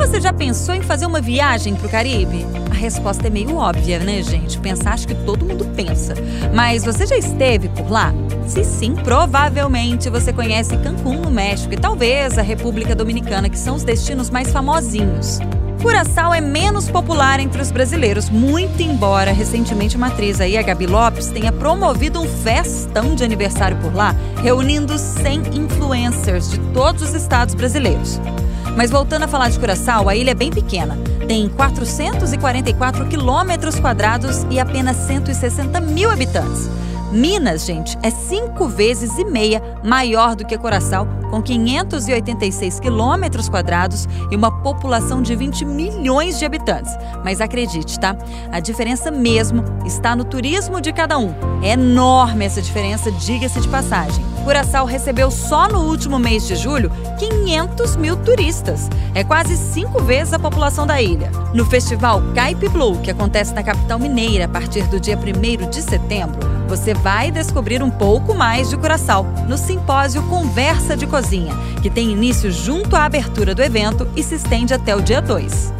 Você já pensou em fazer uma viagem para o Caribe? A resposta é meio óbvia, né, gente? Pensar acho que todo mundo pensa. Mas você já esteve por lá? Se sim, provavelmente você conhece Cancún, no México, e talvez a República Dominicana, que são os destinos mais famosinhos. Curaçao é menos popular entre os brasileiros, muito embora recentemente a matriz aí, a Gabi Lopes, tenha promovido um festão de aniversário por lá, reunindo 100 influencers de todos os estados brasileiros. Mas voltando a falar de Curaçao, a ilha é bem pequena. Tem 444 quilômetros quadrados e apenas 160 mil habitantes. Minas, gente, é cinco vezes e meia maior do que Coraçal, com 586 quilômetros quadrados e uma população de 20 milhões de habitantes. Mas acredite, tá? A diferença mesmo está no turismo de cada um. É enorme essa diferença, diga-se de passagem. Curaçao recebeu só no último mês de julho 500 mil turistas. É quase cinco vezes a população da ilha. No festival Caipe Blue, que acontece na capital mineira a partir do dia 1 de setembro, você vai descobrir um pouco mais de Curaçao no simpósio Conversa de Cozinha, que tem início junto à abertura do evento e se estende até o dia 2.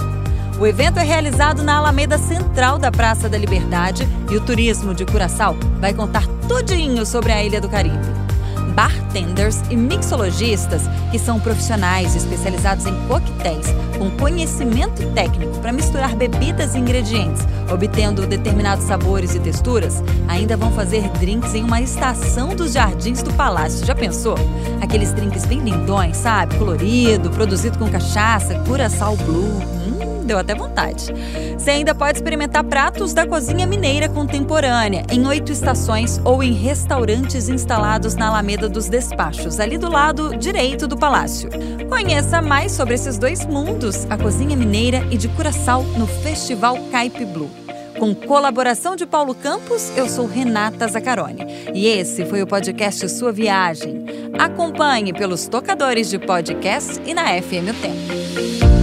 O evento é realizado na Alameda Central da Praça da Liberdade e o turismo de Curaçao vai contar tudinho sobre a Ilha do Caribe bartenders e mixologistas, que são profissionais especializados em coquetéis com conhecimento técnico para misturar bebidas e ingredientes, obtendo determinados sabores e texturas, ainda vão fazer drinks em uma estação dos jardins do palácio. Já pensou? Aqueles drinks bem lindões, sabe? Colorido, produzido com cachaça, curaçao blue. Hum deu até vontade. Você ainda pode experimentar pratos da cozinha mineira contemporânea em oito estações ou em restaurantes instalados na Alameda dos Despachos, ali do lado direito do palácio. Conheça mais sobre esses dois mundos, a cozinha mineira e de Curaçao, no Festival Caipe Blue. Com colaboração de Paulo Campos, eu sou Renata Zacarone. E esse foi o podcast Sua Viagem. Acompanhe pelos tocadores de podcast e na FM O Tempo.